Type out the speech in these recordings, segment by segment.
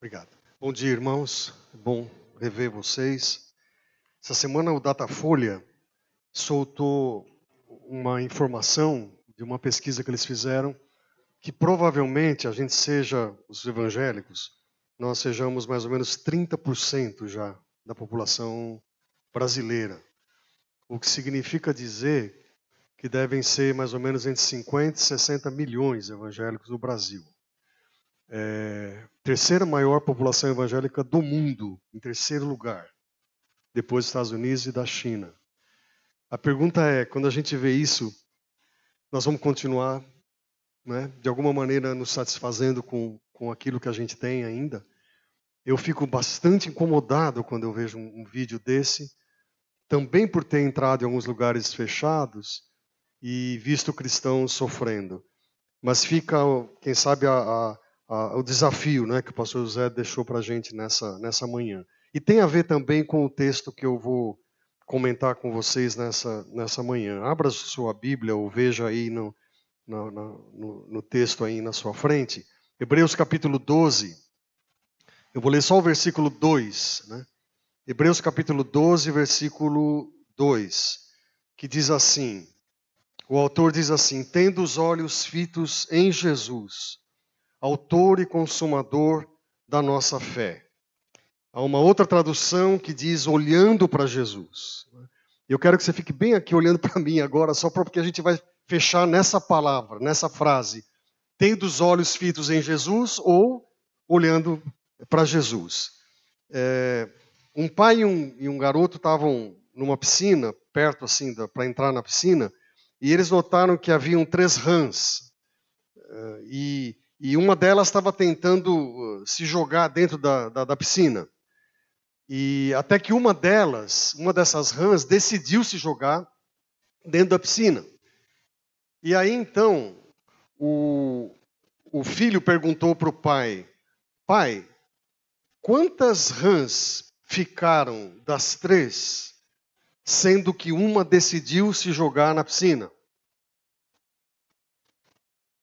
Obrigado. Bom dia, irmãos. Bom rever vocês. Essa semana o Datafolha soltou uma informação de uma pesquisa que eles fizeram que provavelmente a gente seja os evangélicos, nós sejamos mais ou menos 30% já da população brasileira. O que significa dizer que devem ser mais ou menos entre 50 e 60 milhões evangélicos no Brasil é, terceira maior população evangélica do mundo, em terceiro lugar, depois dos Estados Unidos e da China. A pergunta é: quando a gente vê isso, nós vamos continuar, né, de alguma maneira, nos satisfazendo com, com aquilo que a gente tem ainda? Eu fico bastante incomodado quando eu vejo um, um vídeo desse, também por ter entrado em alguns lugares fechados e visto cristãos sofrendo. Mas fica, quem sabe, a, a o desafio né, que o pastor José deixou para a gente nessa, nessa manhã. E tem a ver também com o texto que eu vou comentar com vocês nessa, nessa manhã. Abra sua Bíblia ou veja aí no, no, no, no texto aí na sua frente. Hebreus capítulo 12. Eu vou ler só o versículo 2. Né? Hebreus capítulo 12, versículo 2. Que diz assim: O autor diz assim: Tendo os olhos fitos em Jesus autor e consumador da nossa fé. Há uma outra tradução que diz olhando para Jesus. Eu quero que você fique bem aqui olhando para mim agora, só porque a gente vai fechar nessa palavra, nessa frase. Tendo os olhos fitos em Jesus ou olhando para Jesus. É, um pai e um, e um garoto estavam numa piscina, perto assim, para entrar na piscina, e eles notaram que haviam três rãs. É, e e uma delas estava tentando uh, se jogar dentro da, da, da, piscina. E até que uma delas, uma dessas rãs, decidiu se jogar dentro da piscina. E aí então, o, o filho perguntou para o pai: Pai, quantas rãs ficaram das três, sendo que uma decidiu se jogar na piscina?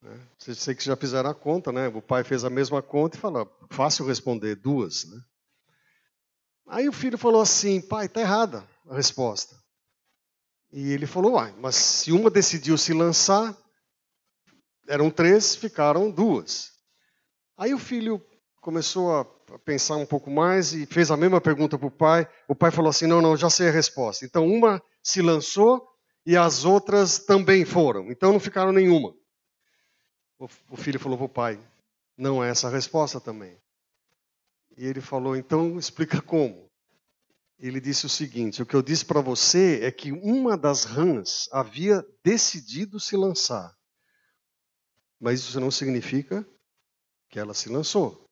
Né? Sei que já fizeram a conta, né? O pai fez a mesma conta e falou: fácil responder, duas. Né? Aí o filho falou assim: pai, está errada a resposta. E ele falou: uai, mas se uma decidiu se lançar, eram três, ficaram duas. Aí o filho começou a pensar um pouco mais e fez a mesma pergunta para o pai. O pai falou assim: não, não, já sei a resposta. Então uma se lançou e as outras também foram. Então não ficaram nenhuma. O filho falou para o pai: Não é essa a resposta também. E ele falou: Então explica como. Ele disse o seguinte: O que eu disse para você é que uma das rãs havia decidido se lançar. Mas isso não significa que ela se lançou.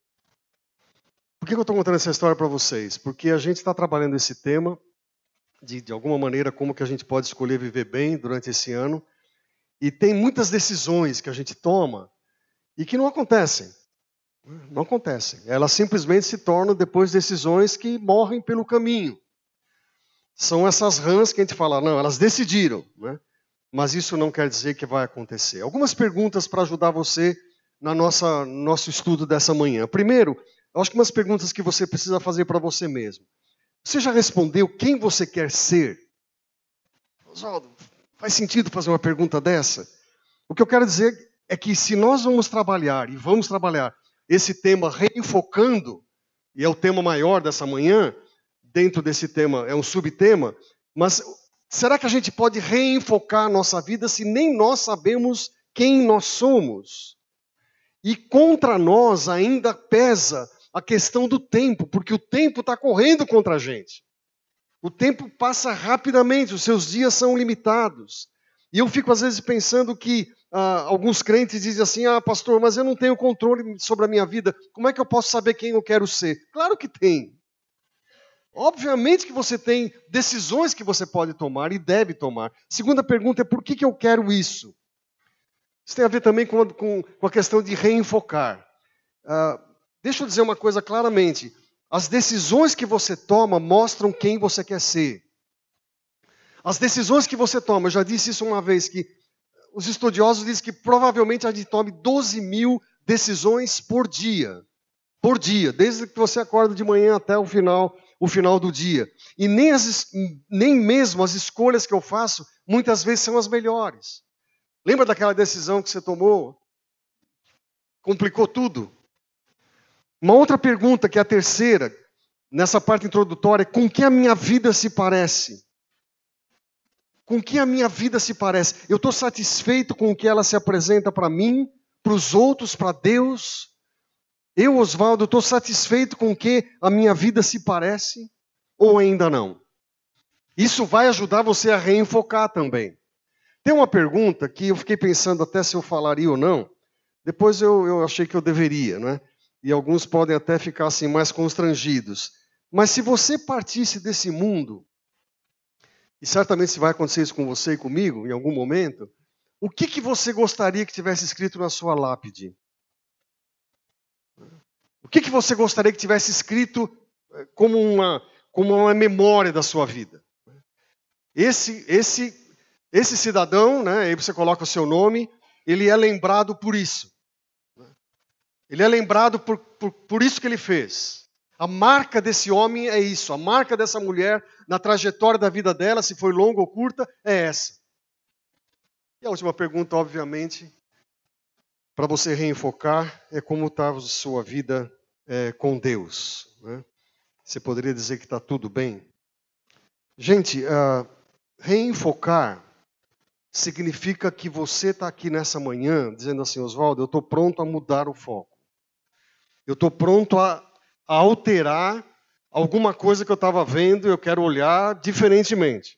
Por que eu estou contando essa história para vocês? Porque a gente está trabalhando esse tema, de, de alguma maneira, como que a gente pode escolher viver bem durante esse ano. E tem muitas decisões que a gente toma e que não acontecem. Não acontecem. Elas simplesmente se tornam depois decisões que morrem pelo caminho. São essas rãs que a gente fala, não, elas decidiram, né? mas isso não quer dizer que vai acontecer. Algumas perguntas para ajudar você na nossa nosso estudo dessa manhã. Primeiro, eu acho que umas perguntas que você precisa fazer para você mesmo. Você já respondeu quem você quer ser? Oswaldo, Faz sentido fazer uma pergunta dessa? O que eu quero dizer é que se nós vamos trabalhar, e vamos trabalhar, esse tema reenfocando, e é o tema maior dessa manhã, dentro desse tema é um subtema, mas será que a gente pode reenfocar nossa vida se nem nós sabemos quem nós somos? E contra nós ainda pesa a questão do tempo, porque o tempo está correndo contra a gente. O tempo passa rapidamente, os seus dias são limitados. E eu fico às vezes pensando que ah, alguns crentes dizem assim: ah, pastor, mas eu não tenho controle sobre a minha vida, como é que eu posso saber quem eu quero ser? Claro que tem. Obviamente que você tem decisões que você pode tomar e deve tomar. Segunda pergunta é: por que, que eu quero isso? Isso tem a ver também com, com, com a questão de reenfocar. Ah, deixa eu dizer uma coisa claramente: as decisões que você toma mostram quem você quer ser. As decisões que você toma, eu já disse isso uma vez, que os estudiosos dizem que provavelmente a gente tome 12 mil decisões por dia. por dia, desde que você acorda de manhã até o final, o final do dia. E nem, as, nem mesmo as escolhas que eu faço muitas vezes são as melhores. Lembra daquela decisão que você tomou? Complicou tudo. Uma outra pergunta, que é a terceira, nessa parte introdutória, com que a minha vida se parece? Com que a minha vida se parece? Eu estou satisfeito com o que ela se apresenta para mim, para os outros, para Deus? Eu, Oswaldo, estou satisfeito com o que a minha vida se parece? Ou ainda não? Isso vai ajudar você a reenfocar também. Tem uma pergunta que eu fiquei pensando até se eu falaria ou não. Depois eu, eu achei que eu deveria, né? E alguns podem até ficar assim mais constrangidos. Mas se você partisse desse mundo, e certamente se vai acontecer isso com você e comigo em algum momento, o que, que você gostaria que tivesse escrito na sua lápide? O que, que você gostaria que tivesse escrito eh, como uma, como uma memória da sua vida? Esse, esse esse cidadão, né, aí você coloca o seu nome, ele é lembrado por isso. Ele é lembrado por, por, por isso que ele fez. A marca desse homem é isso, a marca dessa mulher na trajetória da vida dela, se foi longa ou curta, é essa. E a última pergunta, obviamente, para você reenfocar, é como está a sua vida é, com Deus. Né? Você poderia dizer que está tudo bem? Gente, uh, reenfocar significa que você está aqui nessa manhã dizendo assim, Oswaldo, eu estou pronto a mudar o foco. Eu estou pronto a, a, alterar alguma coisa que eu estava vendo e eu quero olhar diferentemente.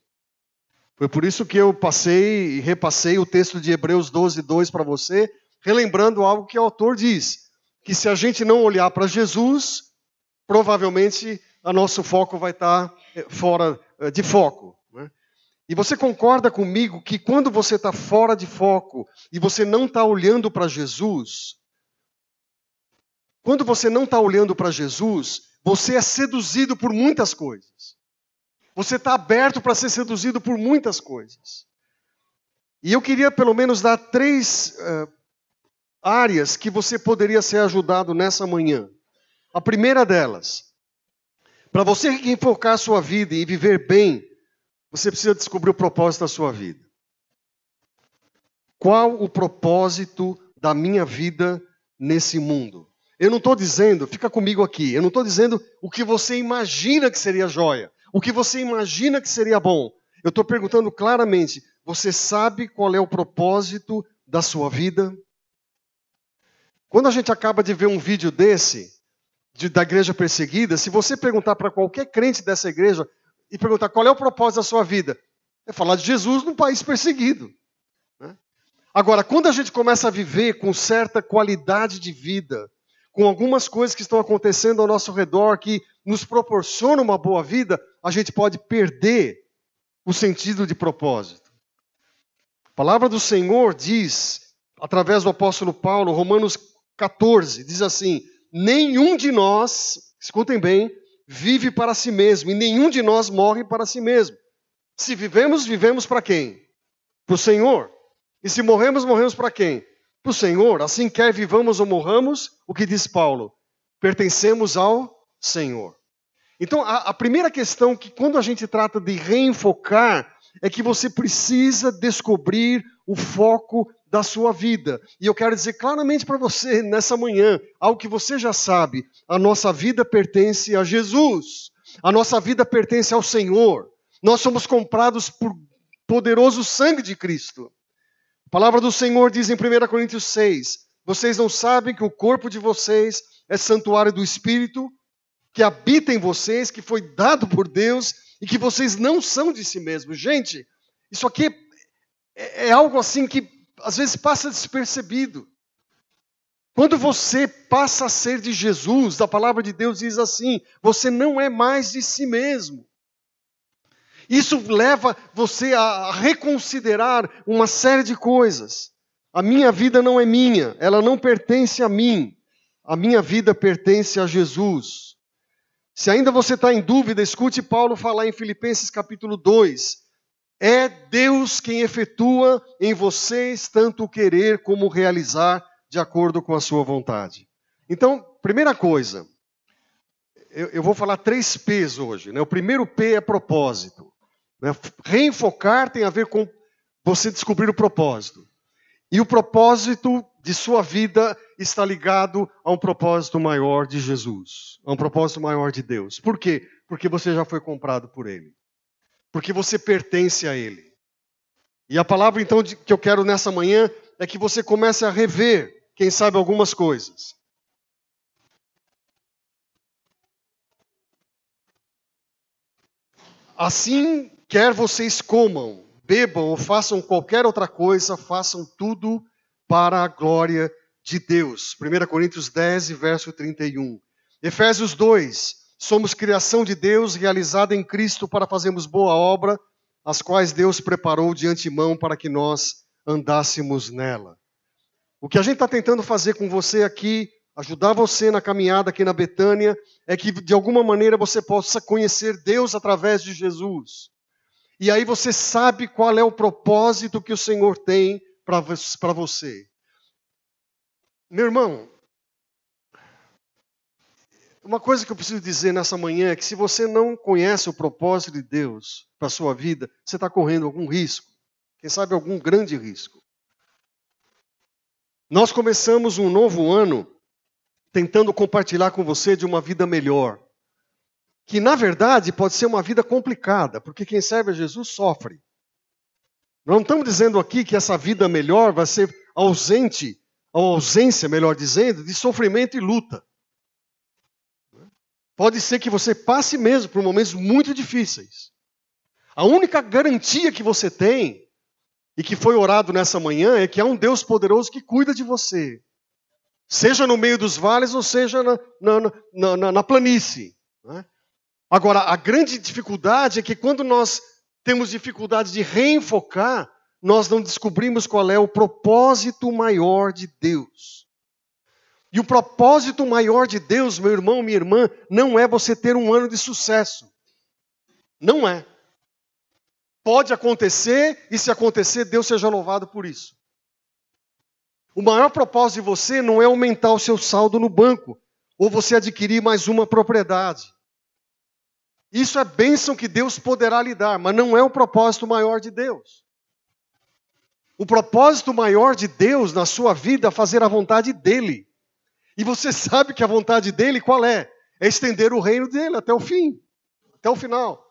Foi por isso que eu passei e repassei o texto de Hebreus 12, 2 para você, relembrando algo que o autor diz: que se a gente não olhar para Jesus, provavelmente o nosso foco vai estar tá, eh, fora eh, de foco. E você concorda comigo que quando você está fora de foco e você não está olhando para Jesus, quando você não está olhando para Jesus, você é seduzido por muitas coisas. Você está aberto para ser seduzido por muitas coisas. E eu queria pelo menos dar três uh, áreas que você poderia ser ajudado nessa manhã. A primeira delas, para você enfocar a sua vida e viver bem, você precisa descobrir o propósito da sua vida. Qual o propósito da minha vida nesse mundo? Eu não estou dizendo, fica comigo aqui, eu não estou dizendo o que você imagina que seria joia, o que você imagina que seria bom. Eu estou perguntando claramente: você sabe qual é o propósito da sua vida? Quando a gente acaba de ver um vídeo desse, de, da igreja perseguida, se você perguntar para qualquer crente dessa igreja, e perguntar qual é o propósito da sua vida. É falar de Jesus num país perseguido. Né? Agora, quando a gente começa a viver com certa qualidade de vida, com algumas coisas que estão acontecendo ao nosso redor que nos proporcionam uma boa vida, a gente pode perder o sentido de propósito. A palavra do Senhor diz, através do apóstolo Paulo, Romanos 14, diz assim: Nenhum de nós, escutem bem, vive para si mesmo, e nenhum de nós morre para si mesmo. Se vivemos, vivemos para quem? Para o Senhor. E se morremos, morremos para quem? Para o Senhor. Assim quer vivamos ou morramos, o que diz Paulo? Pertencemos ao Senhor. Então, a, a primeira questão que quando a gente trata de reenfocar é que você precisa descobrir o foco da sua vida. E eu quero dizer claramente para você nessa manhã, algo que você já sabe: a nossa vida pertence a Jesus, a nossa vida pertence ao Senhor. Nós somos comprados por poderoso sangue de Cristo. A palavra do Senhor diz em 1 Coríntios 6: Vocês não sabem que o corpo de vocês é santuário do Espírito, que habita em vocês, que foi dado por Deus e que vocês não são de si mesmos. Gente, isso aqui é, é algo assim que às vezes passa despercebido. Quando você passa a ser de Jesus, a palavra de Deus diz assim: você não é mais de si mesmo. Isso leva você a reconsiderar uma série de coisas. A minha vida não é minha, ela não pertence a mim. A minha vida pertence a Jesus. Se ainda você está em dúvida, escute Paulo falar em Filipenses capítulo 2. É Deus quem efetua em vocês tanto o querer como o realizar de acordo com a sua vontade. Então, primeira coisa, eu, eu, vou falar três P's hoje. Né? O primeiro P é propósito. Né? Reenfocar tem a ver com você descobrir o propósito. E o propósito de sua vida está ligado a um propósito maior de Jesus, a um propósito maior de Deus. Por quê? Porque você já foi comprado por Ele. Porque você pertence a Ele. E a palavra então que eu quero nessa manhã é que você comece a rever, quem sabe, algumas coisas. Assim, quer vocês comam, bebam ou façam qualquer outra coisa, façam tudo para a glória de Deus. 1 Coríntios 10, verso 31. Efésios 2. Somos criação de Deus realizada em Cristo para fazermos boa obra, as quais Deus preparou de antemão para que nós andássemos nela. O que a gente está tentando fazer com você aqui, ajudar você na caminhada aqui na Betânia, é que de alguma maneira você possa conhecer Deus através de Jesus. E aí você sabe qual é o propósito que o Senhor tem para você. Meu irmão, uma coisa que eu preciso dizer nessa manhã é que se você não conhece o propósito de Deus para a sua vida, você está correndo algum risco. Quem sabe algum grande risco. Nós começamos um novo ano tentando compartilhar com você de uma vida melhor que na verdade pode ser uma vida complicada, porque quem serve a Jesus sofre. Não estamos dizendo aqui que essa vida melhor vai ser ausente, ou ausência, melhor dizendo, de sofrimento e luta. Pode ser que você passe mesmo por momentos muito difíceis. A única garantia que você tem, e que foi orado nessa manhã, é que há um Deus poderoso que cuida de você. Seja no meio dos vales ou seja na, na, na, na, planície. Né? Agora, a grande dificuldade é que quando nós temos dificuldade de reenfocar, nós não descobrimos qual é o propósito maior de Deus. E o propósito maior de Deus, meu irmão, minha irmã, não é você ter um ano de sucesso. Não é. Pode acontecer, e se acontecer, Deus seja louvado por isso. O maior propósito de você não é aumentar o seu saldo no banco, ou você adquirir mais uma propriedade. Isso é bênção que Deus poderá lhe dar, mas não é o propósito maior de Deus. O propósito maior de Deus na sua vida é fazer a vontade dele. E você sabe que a vontade dele qual é? É estender o reino dele até o fim, até o final,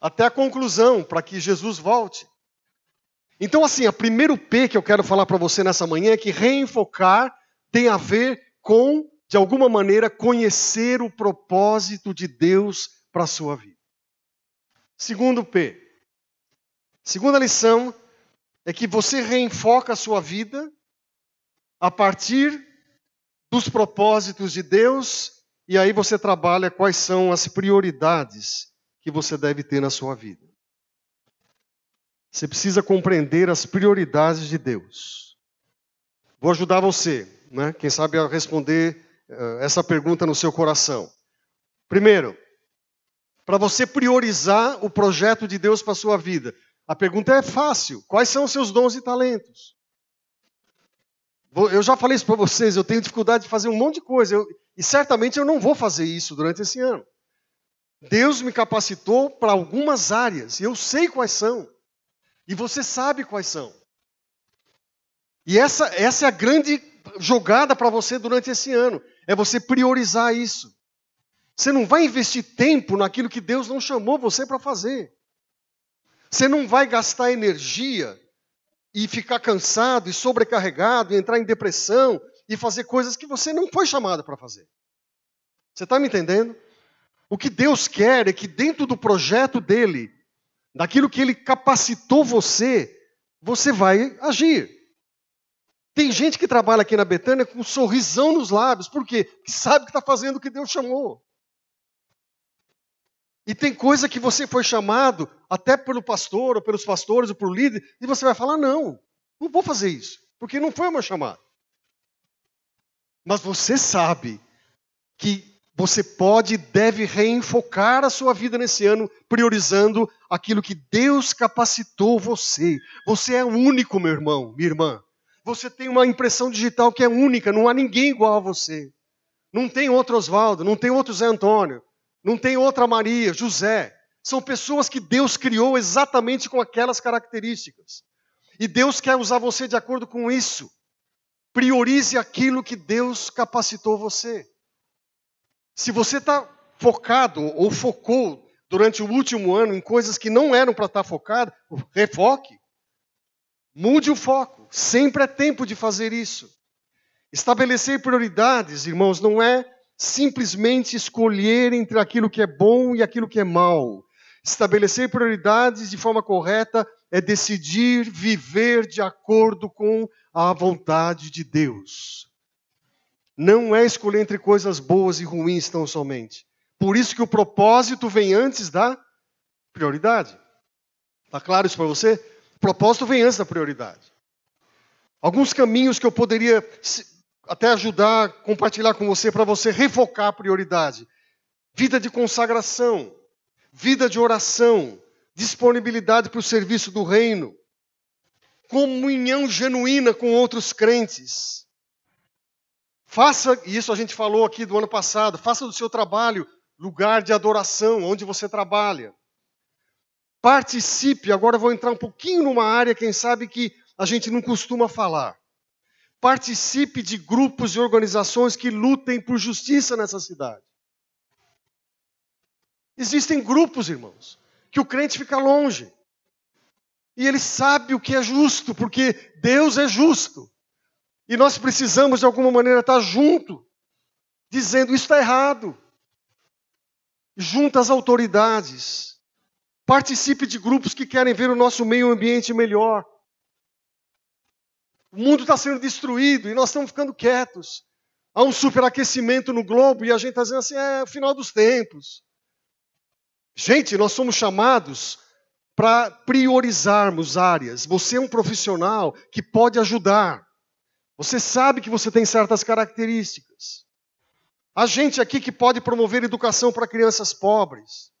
até a conclusão, para que Jesus volte. Então, assim, o primeiro P que eu quero falar para você nessa manhã é que reenfocar tem a ver com, de alguma maneira, conhecer o propósito de Deus para a sua vida. Segundo P. Segunda lição é que você reenfoca a sua vida a partir dos propósitos de Deus e aí você trabalha quais são as prioridades que você deve ter na sua vida. Você precisa compreender as prioridades de Deus. Vou ajudar você, né? quem sabe, a responder uh, essa pergunta no seu coração. Primeiro, para você priorizar o projeto de Deus para a sua vida? A pergunta é fácil: quais são os seus dons e talentos? Eu já falei isso para vocês, eu tenho dificuldade de fazer um monte de coisa, eu, e certamente eu não vou fazer isso durante esse ano. Deus me capacitou para algumas áreas, e eu sei quais são, e você sabe quais são. E essa, essa é a grande jogada para você durante esse ano, é você priorizar isso. Você não vai investir tempo naquilo que Deus não chamou você para fazer. Você não vai gastar energia e ficar cansado e sobrecarregado e entrar em depressão e fazer coisas que você não foi chamado para fazer. Você está me entendendo? O que Deus quer é que dentro do projeto dele, daquilo que ele capacitou você, você vai agir. Tem gente que trabalha aqui na Betânia com um sorrisão nos lábios, por quê? Porque sabe que está fazendo o que Deus chamou. E tem coisa que você foi chamado, até pelo pastor, ou pelos pastores, ou por líder, e você vai falar: não, não vou fazer isso, porque não foi o meu chamado. Mas você sabe que você pode e deve reenfocar a sua vida nesse ano, priorizando aquilo que Deus capacitou você. Você é único, meu irmão, minha irmã. Você tem uma impressão digital que é única, não há ninguém igual a você. Não tem outro Oswaldo, não tem outro Zé Antônio, não tem outra Maria, José. São pessoas que Deus criou exatamente com aquelas características. E Deus quer usar você de acordo com isso. Priorize aquilo que Deus capacitou você. Se você está focado ou focou durante o último ano em coisas que não eram para estar tá focado, refoque. Mude o foco. Sempre é tempo de fazer isso. Estabelecer prioridades, irmãos, não é simplesmente escolher entre aquilo que é bom e aquilo que é mal. Estabelecer prioridades de forma correta é decidir viver de acordo com a vontade de Deus. Não é escolher entre coisas boas e ruins tão somente. Por isso que o propósito vem antes da prioridade. Está claro isso para você? O propósito vem antes da prioridade. Alguns caminhos que eu poderia até ajudar, compartilhar com você para você refocar a prioridade. Vida de consagração, vida de oração, disponibilidade para o serviço do reino, comunhão genuína com outros crentes. Faça, e isso a gente falou aqui do ano passado, faça do seu trabalho lugar de adoração, onde você trabalha. Participe, agora vou entrar um pouquinho numa área, quem sabe, que a gente não costuma falar. Participe de grupos e organizações que lutem por justiça nessa cidade. Existem grupos, irmãos, que o crente fica longe. E ele sabe o que é justo, porque Deus é justo. E nós precisamos, de alguma maneira, estar junto, dizendo: isso está errado. Junto às autoridades. Participe de grupos que querem ver o nosso meio ambiente melhor. O mundo está sendo destruído e nós estamos ficando quietos. Há um superaquecimento no globo e a gente está dizendo assim: é o final dos tempos. Gente, nós somos chamados para priorizarmos áreas. Você é um profissional que pode ajudar. Você sabe que você tem certas características. Há gente aqui que pode promover educação para crianças pobres.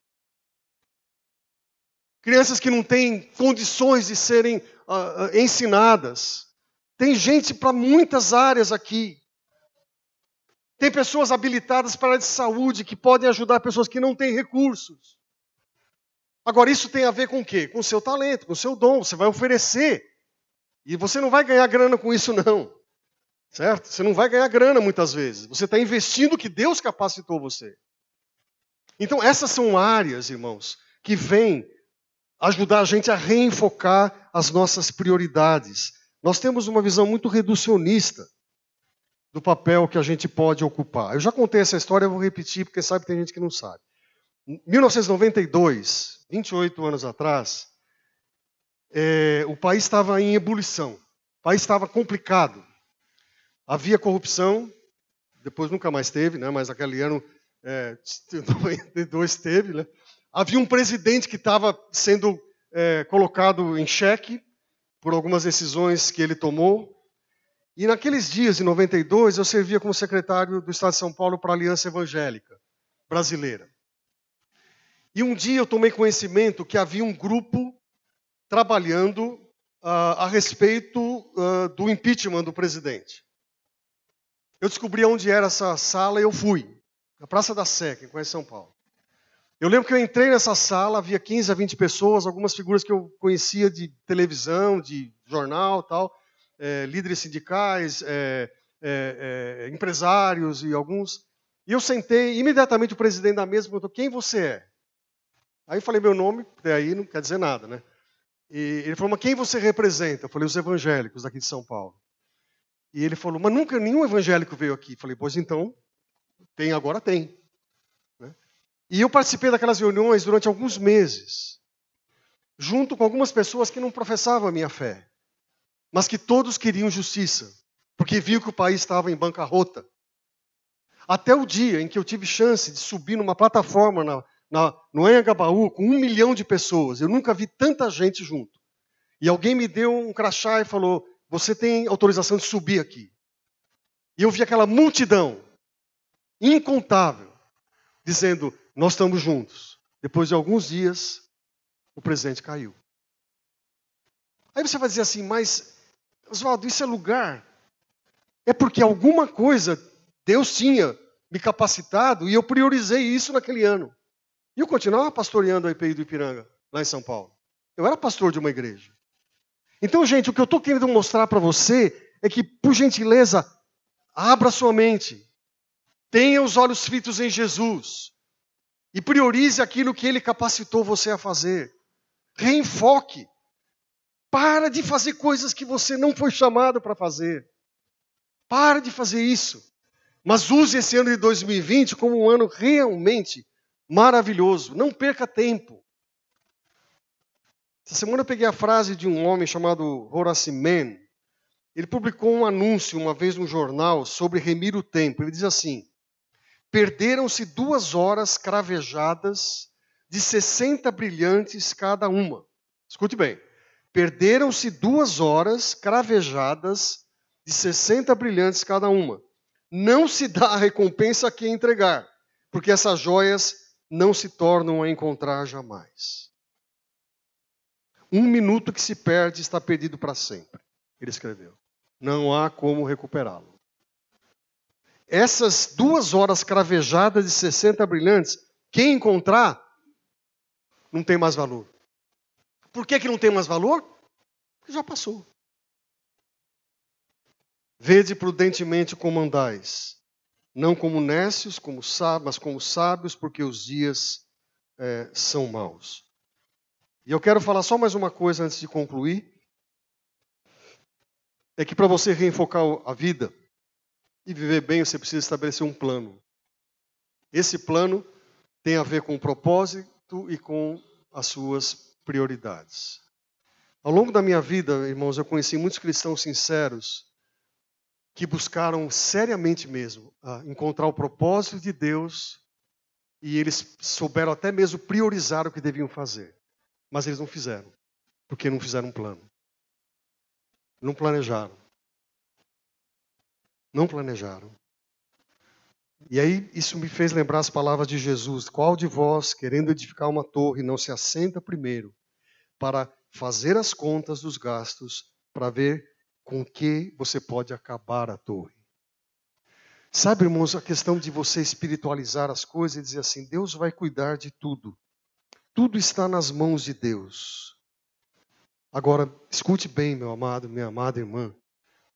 Crianças que não têm condições de serem uh, ensinadas. Tem gente para muitas áreas aqui. Tem pessoas habilitadas para a área de saúde que podem ajudar pessoas que não têm recursos. Agora, isso tem a ver com o quê? Com o seu talento, com o seu dom. Você vai oferecer. E você não vai ganhar grana com isso, não. Certo? Você não vai ganhar grana muitas vezes. Você está investindo o que Deus capacitou você. Então, essas são áreas, irmãos, que vêm ajudar a gente a reenfocar as nossas prioridades nós temos uma visão muito reducionista do papel que a gente pode ocupar. Eu já contei essa história, eu vou repetir, porque sabe tem gente que não sabe. Em 1992, 28 anos atrás, é, o país estava em ebulição. O país estava complicado. Havia corrupção, depois nunca mais teve, né, mas aquele ano é, 92 teve. Né? Havia um presidente que estava sendo é, colocado em xeque, por algumas decisões que ele tomou. E naqueles dias, em 92, eu servia como secretário do Estado de São Paulo para a Aliança Evangélica Brasileira. E um dia eu tomei conhecimento que havia um grupo trabalhando uh, a respeito uh, do impeachment do presidente. Eu descobri onde era essa sala e eu fui, na Praça da Sé, conhece São Paulo. Eu lembro que eu entrei nessa sala, havia 15 a 20 pessoas, algumas figuras que eu conhecia de televisão, de jornal tal, é, líderes sindicais, é, é, empresários e alguns. E eu sentei, imediatamente o presidente da mesa perguntou: quem você é? Aí eu falei meu nome, daí não quer dizer nada, né? E ele falou: mas quem você representa? Eu falei: os evangélicos daqui de São Paulo. E ele falou: mas nunca nenhum evangélico veio aqui. Eu falei: pois então, tem agora tem. E eu participei daquelas reuniões durante alguns meses, junto com algumas pessoas que não professavam a minha fé, mas que todos queriam justiça, porque viam que o país estava em bancarrota. Até o dia em que eu tive chance de subir numa plataforma na, na, no Anhangabaú com um milhão de pessoas, eu nunca vi tanta gente junto. E alguém me deu um crachá e falou: Você tem autorização de subir aqui. E eu vi aquela multidão incontável dizendo: nós estamos juntos. Depois de alguns dias, o presidente caiu. Aí você vai dizer assim, mas, Oswaldo, isso é lugar. É porque alguma coisa Deus tinha me capacitado e eu priorizei isso naquele ano. E eu continuava pastoreando a IPI do Ipiranga, lá em São Paulo. Eu era pastor de uma igreja. Então, gente, o que eu estou querendo mostrar para você é que, por gentileza, abra sua mente, tenha os olhos fitos em Jesus e priorize aquilo que Ele capacitou você a fazer. Reenfoque. Para de fazer coisas que você não foi chamado para fazer. Para de fazer isso. Mas use esse ano de 2020 como um ano realmente maravilhoso. Não perca tempo. Essa semana eu peguei a frase de um homem chamado Horace Mann. Ele publicou um anúncio uma vez no jornal sobre remir o tempo. Ele diz assim: Perderam-se duas horas cravejadas de 60 brilhantes cada uma. Escute bem. Perderam-se duas horas cravejadas de 60 brilhantes cada uma. Não se dá a recompensa a quem entregar, porque essas joias não se tornam a encontrar jamais. Um minuto que se perde está perdido para sempre, ele escreveu. Não há como recuperá-lo. Essas duas horas cravejadas de 60 brilhantes, quem encontrar, não tem mais valor. Por que, que não tem mais valor? Porque já passou. Vede prudentemente como andais, não como nécios, como sábios, mas como sábios, porque os dias é, são maus. E eu quero falar só mais uma coisa antes de concluir. É que para você reenfocar a vida e viver bem, você precisa estabelecer um plano. Esse plano tem a ver com o propósito e com as suas prioridades. Ao longo da minha vida, irmãos, eu conheci muitos cristãos sinceros que buscaram seriamente mesmo encontrar o propósito de Deus e eles souberam até mesmo priorizar o que deviam fazer. Mas eles não fizeram, porque não fizeram um plano. Não planejaram. Não planejaram. E aí isso me fez lembrar as palavras de Jesus: Qual de vós, querendo edificar uma torre, não se assenta primeiro para fazer as contas dos gastos, para ver com que você pode acabar a torre? Sabe, irmãos, a questão de você espiritualizar as coisas e dizer assim: Deus vai cuidar de tudo. Tudo está nas mãos de Deus. Agora, escute bem, meu amado, minha amada irmã.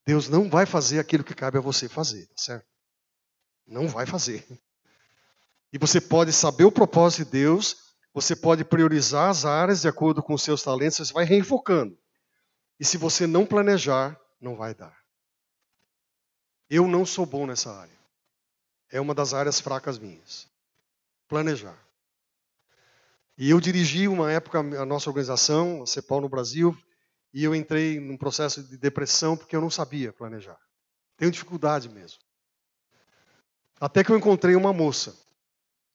Deus não vai fazer aquilo que cabe a você fazer, tá certo? Não vai fazer. E você pode saber o propósito de Deus, você pode priorizar as áreas de acordo com os seus talentos, você vai reenfocando. E se você não planejar, não vai dar. Eu não sou bom nessa área. É uma das áreas fracas minhas. Planejar. E eu dirigi uma época a nossa organização, a CEPAL no Brasil, e eu entrei num processo de depressão porque eu não sabia planejar. Tenho dificuldade mesmo. Até que eu encontrei uma moça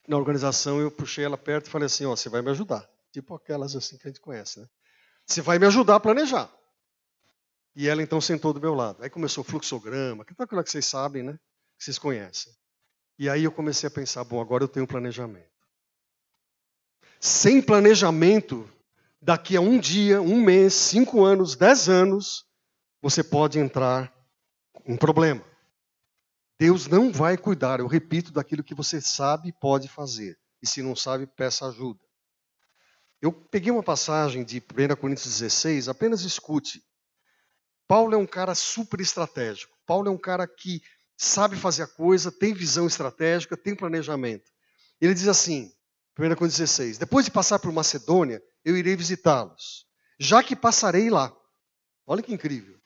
na organização, eu puxei ela perto e falei assim: Ó, você vai me ajudar. Tipo aquelas assim que a gente conhece, né? Você vai me ajudar a planejar. E ela então sentou do meu lado. Aí começou o fluxograma, que é aquilo que vocês sabem, né? Que vocês conhecem. E aí eu comecei a pensar: bom, agora eu tenho um planejamento. Sem planejamento, daqui a um dia, um mês, cinco anos, dez anos, você pode entrar em problema. Deus não vai cuidar, eu repito, daquilo que você sabe e pode fazer. E se não sabe, peça ajuda. Eu peguei uma passagem de 1 Coríntios 16, apenas escute. Paulo é um cara super estratégico. Paulo é um cara que sabe fazer a coisa, tem visão estratégica, tem planejamento. Ele diz assim: 1 Coríntios 16: Depois de passar por Macedônia, eu irei visitá-los, já que passarei lá. Olha que incrível.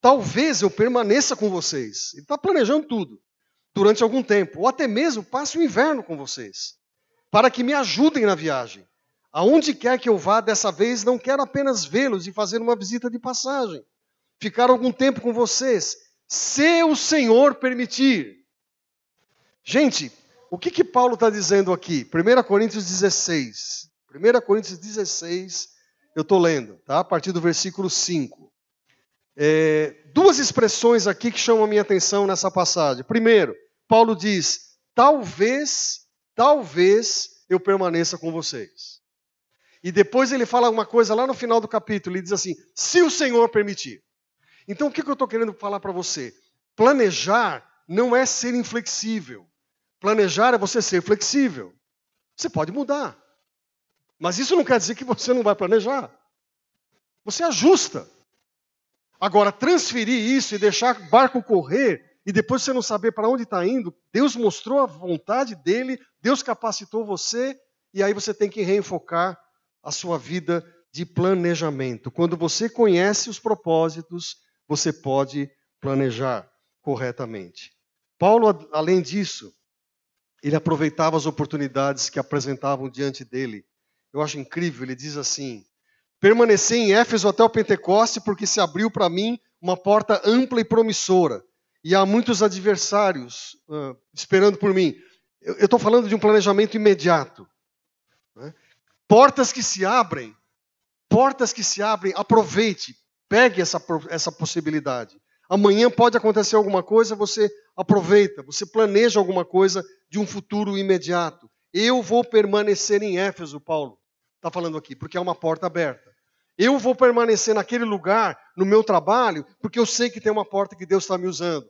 Talvez eu permaneça com vocês. Ele está planejando tudo durante algum tempo, ou até mesmo passe o inverno com vocês, para que me ajudem na viagem. Aonde quer que eu vá dessa vez, não quero apenas vê-los e fazer uma visita de passagem. Ficar algum tempo com vocês, se o Senhor permitir. Gente, o que, que Paulo está dizendo aqui? 1 Coríntios 16. 1 Coríntios 16, eu estou lendo, tá? a partir do versículo 5. É, duas expressões aqui que chamam a minha atenção nessa passagem. Primeiro, Paulo diz: talvez, talvez eu permaneça com vocês. E depois ele fala uma coisa lá no final do capítulo, ele diz assim: se o Senhor permitir. Então o que, que eu estou querendo falar para você? Planejar não é ser inflexível. Planejar é você ser flexível. Você pode mudar. Mas isso não quer dizer que você não vai planejar. Você ajusta. Agora, transferir isso e deixar o barco correr e depois você não saber para onde está indo, Deus mostrou a vontade dele, Deus capacitou você e aí você tem que reenfocar a sua vida de planejamento. Quando você conhece os propósitos, você pode planejar corretamente. Paulo, além disso, ele aproveitava as oportunidades que apresentavam diante dele. Eu acho incrível, ele diz assim: Permaneci em Éfeso até o Pentecoste, porque se abriu para mim uma porta ampla e promissora. E há muitos adversários uh, esperando por mim. Eu estou falando de um planejamento imediato. Né? Portas que se abrem, portas que se abrem, aproveite, pegue essa, essa possibilidade. Amanhã pode acontecer alguma coisa, você aproveita, você planeja alguma coisa de um futuro imediato. Eu vou permanecer em Éfeso, Paulo está falando aqui, porque é uma porta aberta. Eu vou permanecer naquele lugar, no meu trabalho, porque eu sei que tem uma porta que Deus está me usando.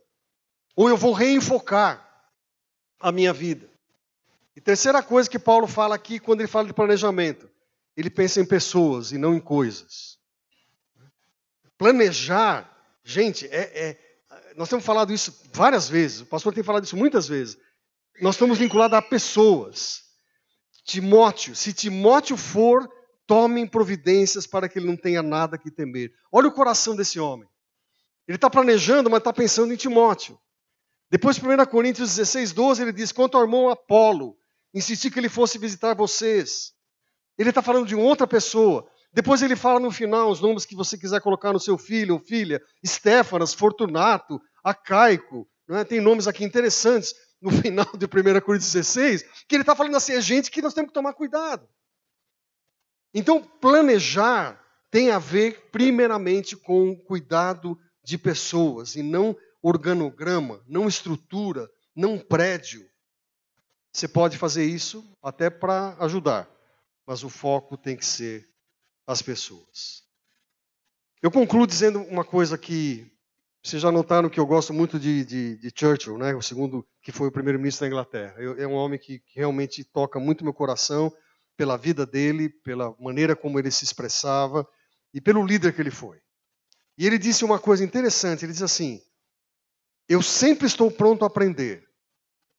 Ou eu vou reenfocar a minha vida. E terceira coisa que Paulo fala aqui, quando ele fala de planejamento, ele pensa em pessoas e não em coisas. Planejar, gente, é, é, nós temos falado isso várias vezes, o pastor tem falado isso muitas vezes. Nós estamos vinculados a pessoas. Timóteo, se Timóteo for tomem providências para que ele não tenha nada que temer. Olha o coração desse homem. Ele está planejando, mas está pensando em Timóteo. Depois, 1 Coríntios 16, 12, ele diz: Quanto ao irmão Apolo, insisti que ele fosse visitar vocês. Ele está falando de outra pessoa. Depois ele fala no final os nomes que você quiser colocar no seu filho ou filha: Estéfanas, Fortunato, Acaico. É? Tem nomes aqui interessantes no final de 1 Coríntios 16, que ele está falando assim: é gente que nós temos que tomar cuidado. Então, planejar tem a ver, primeiramente, com cuidado de pessoas e não organograma, não estrutura, não prédio. Você pode fazer isso até para ajudar, mas o foco tem que ser as pessoas. Eu concluo dizendo uma coisa que vocês já notaram que eu gosto muito de, de, de Churchill, né? o segundo que foi o primeiro-ministro da Inglaterra. Eu, é um homem que, que realmente toca muito meu coração pela vida dele, pela maneira como ele se expressava e pelo líder que ele foi. E ele disse uma coisa interessante: ele diz assim, eu sempre estou pronto a aprender,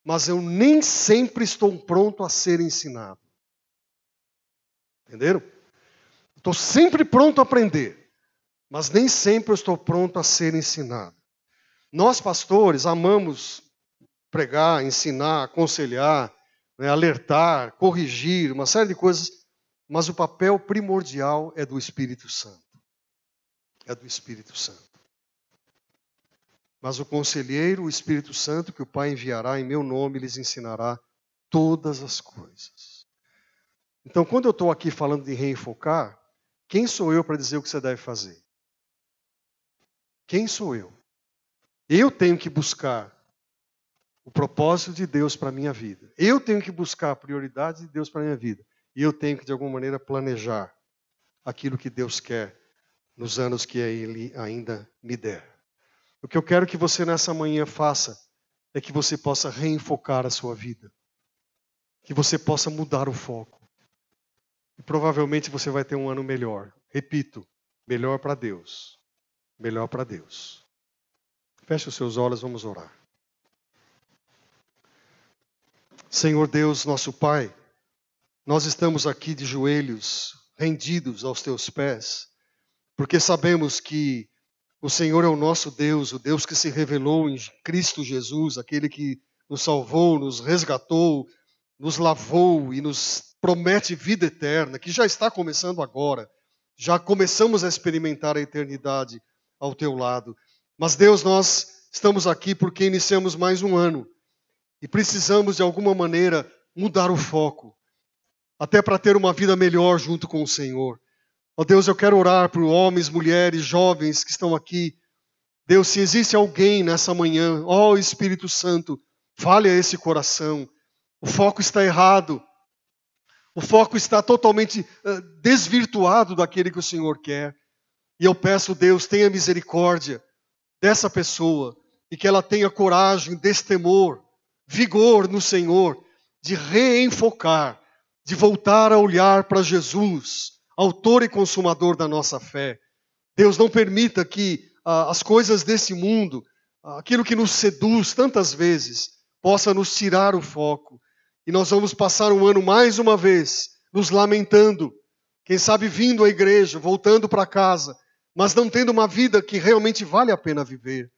mas eu nem sempre estou pronto a ser ensinado. Entenderam? Estou sempre pronto a aprender, mas nem sempre eu estou pronto a ser ensinado. Nós, pastores, amamos pregar, ensinar, aconselhar, né, alertar, corrigir, uma série de coisas, mas o papel primordial é do Espírito Santo. É do Espírito Santo. Mas o conselheiro, o Espírito Santo, que o Pai enviará em meu nome, lhes ensinará todas as coisas. Então, quando eu estou aqui falando de reenfocar, quem sou eu para dizer o que você deve fazer? Quem sou eu? Eu tenho que buscar o propósito de Deus para a minha vida. Eu tenho que buscar a prioridade de Deus para a minha vida. E eu tenho que, de alguma maneira, planejar aquilo que Deus quer nos anos que Ele ainda me der. O que eu quero que você nessa manhã faça é que você possa reenfocar a sua vida. Que você possa mudar o foco. E provavelmente você vai ter um ano melhor. Repito, melhor para Deus. Melhor para Deus. Feche os seus olhos, vamos orar. Senhor Deus, nosso Pai, nós estamos aqui de joelhos, rendidos aos teus pés, porque sabemos que o Senhor é o nosso Deus, o Deus que se revelou em Cristo Jesus, aquele que nos salvou, nos resgatou, nos lavou e nos promete vida eterna, que já está começando agora. Já começamos a experimentar a eternidade ao teu lado. Mas, Deus, nós estamos aqui porque iniciamos mais um ano e precisamos, de alguma maneira, mudar o foco, até para ter uma vida melhor junto com o Senhor. Ó Deus, eu quero orar por homens, mulheres, jovens que estão aqui. Deus, se existe alguém nessa manhã, ó Espírito Santo, fale a esse coração. O foco está errado. O foco está totalmente uh, desvirtuado daquele que o Senhor quer. E eu peço, Deus, tenha misericórdia dessa pessoa e que ela tenha coragem, destemor vigor no Senhor, de reenfocar, de voltar a olhar para Jesus, autor e consumador da nossa fé. Deus não permita que ah, as coisas desse mundo, ah, aquilo que nos seduz tantas vezes, possa nos tirar o foco. E nós vamos passar um ano mais uma vez nos lamentando, quem sabe vindo à igreja, voltando para casa, mas não tendo uma vida que realmente vale a pena viver.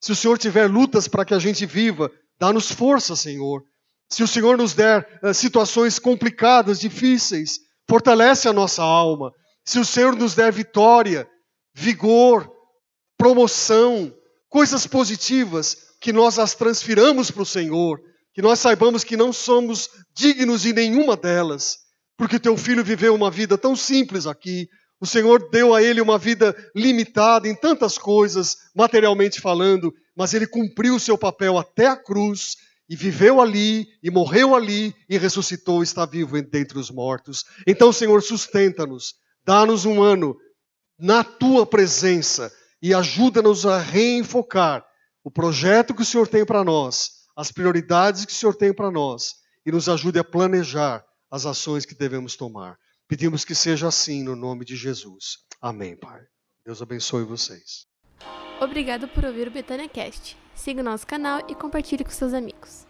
Se o Senhor tiver lutas para que a gente viva, dá-nos força, Senhor. Se o Senhor nos der uh, situações complicadas, difíceis, fortalece a nossa alma. Se o Senhor nos der vitória, vigor, promoção, coisas positivas, que nós as transfiramos para o Senhor, que nós saibamos que não somos dignos de nenhuma delas, porque teu filho viveu uma vida tão simples aqui, o Senhor deu a ele uma vida limitada em tantas coisas, materialmente falando, mas ele cumpriu o seu papel até a cruz e viveu ali, e morreu ali, e ressuscitou, está vivo dentre os mortos. Então, Senhor, sustenta-nos, dá-nos um ano na tua presença e ajuda-nos a reenfocar o projeto que o Senhor tem para nós, as prioridades que o Senhor tem para nós, e nos ajude a planejar as ações que devemos tomar. Pedimos que seja assim no nome de Jesus. Amém, Pai. Deus abençoe vocês. Obrigado por ouvir o Betânia Cast. Siga o nosso canal e compartilhe com seus amigos.